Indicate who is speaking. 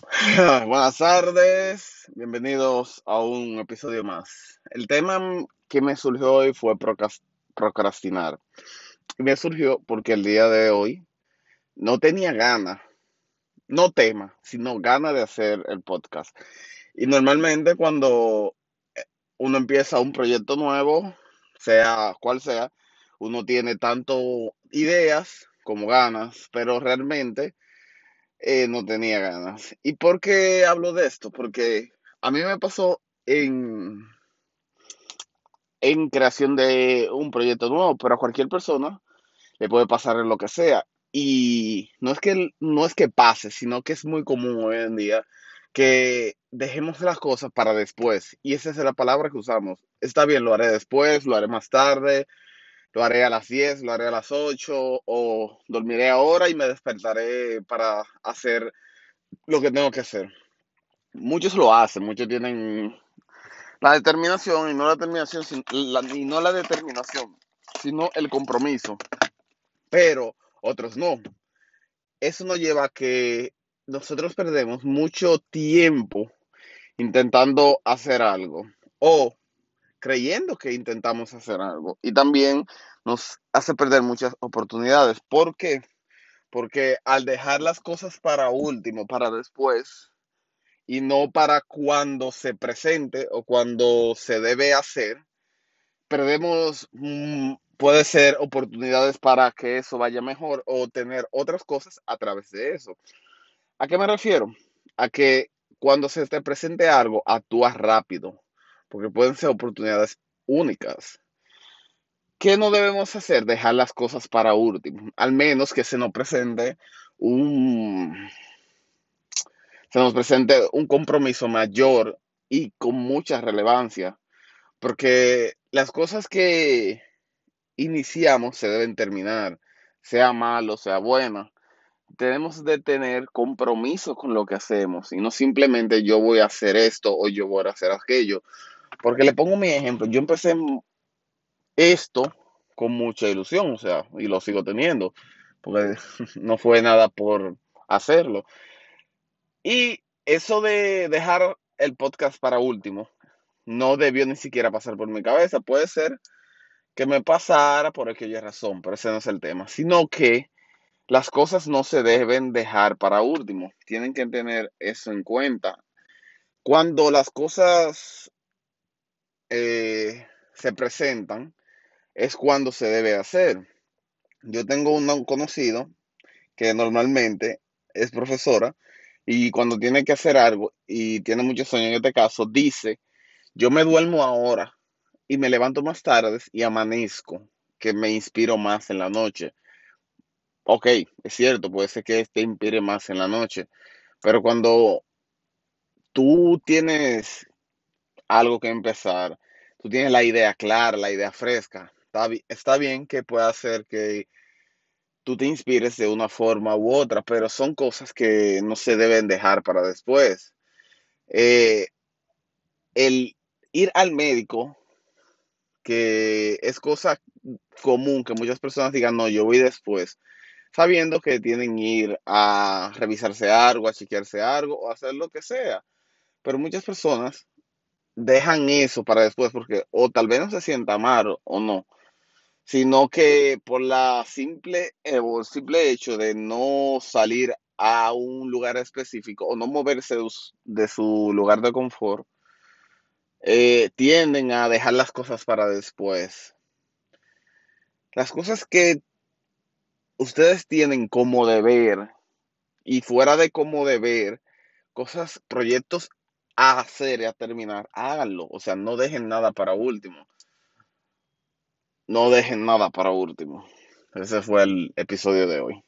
Speaker 1: Buenas tardes, bienvenidos a un episodio más. El tema que me surgió hoy fue procrastinar. Me surgió porque el día de hoy no tenía ganas, no tema, sino ganas de hacer el podcast. Y normalmente cuando eh, uno empieza un proyecto nuevo, sea cual sea, uno tiene tanto ideas como ganas, pero realmente eh, no tenía ganas. ¿Y por qué hablo de esto? Porque a mí me pasó en, en creación de un proyecto nuevo, pero a cualquier persona le puede pasar lo que sea. Y no es que no es que pase, sino que es muy común hoy en día que dejemos las cosas para después. Y esa es la palabra que usamos. Está bien, lo haré después, lo haré más tarde, lo haré a las 10, lo haré a las 8 o dormiré ahora y me despertaré para hacer lo que tengo que hacer. Muchos lo hacen, muchos tienen la determinación y no la determinación y no la determinación, sino el compromiso. Pero otros no. Eso nos lleva a que nosotros perdemos mucho tiempo intentando hacer algo o creyendo que intentamos hacer algo. Y también nos hace perder muchas oportunidades. ¿Por qué? Porque al dejar las cosas para último, para después, y no para cuando se presente o cuando se debe hacer, perdemos, mm, puede ser oportunidades para que eso vaya mejor o tener otras cosas a través de eso. ¿A qué me refiero? A que cuando se te presente algo, actúas rápido, porque pueden ser oportunidades únicas. ¿Qué no debemos hacer? Dejar las cosas para último, al menos que se nos presente un se nos presente un compromiso mayor y con mucha relevancia, porque las cosas que iniciamos se deben terminar, sea malo, sea bueno. Tenemos de tener compromiso con lo que hacemos y no simplemente yo voy a hacer esto o yo voy a hacer aquello, porque le pongo mi ejemplo, yo empecé esto con mucha ilusión, o sea, y lo sigo teniendo, porque no fue nada por hacerlo. Y eso de dejar el podcast para último, no debió ni siquiera pasar por mi cabeza. Puede ser que me pasara por aquella razón, pero ese no es el tema, sino que las cosas no se deben dejar para último. Tienen que tener eso en cuenta. Cuando las cosas eh, se presentan, es cuando se debe hacer. Yo tengo un conocido que normalmente es profesora y cuando tiene que hacer algo y tiene muchos sueños en este caso, dice, yo me duermo ahora y me levanto más tarde y amanezco, que me inspiro más en la noche. Ok, es cierto, puede ser que te inspire más en la noche, pero cuando tú tienes algo que empezar, tú tienes la idea clara, la idea fresca, está, bien que pueda ser que tú te inspires de una forma u otra, pero son cosas que no se deben dejar para después. Eh, el ir al médico, que es cosa común que muchas personas digan, no, yo voy después, sabiendo que tienen que ir a revisarse algo, a chequearse algo o hacer lo que sea. Pero muchas personas dejan eso para después porque o tal vez no se sienta mal o no, sino que por la simple, eh, o el simple hecho de no salir a un lugar específico o no moverse de su lugar de confort, eh, tienden a dejar las cosas para después. Las cosas que ustedes tienen como deber y fuera de como deber, cosas, proyectos a hacer y a terminar, háganlo. O sea, no dejen nada para último. No dejen nada para último. Ese fue el episodio de hoy.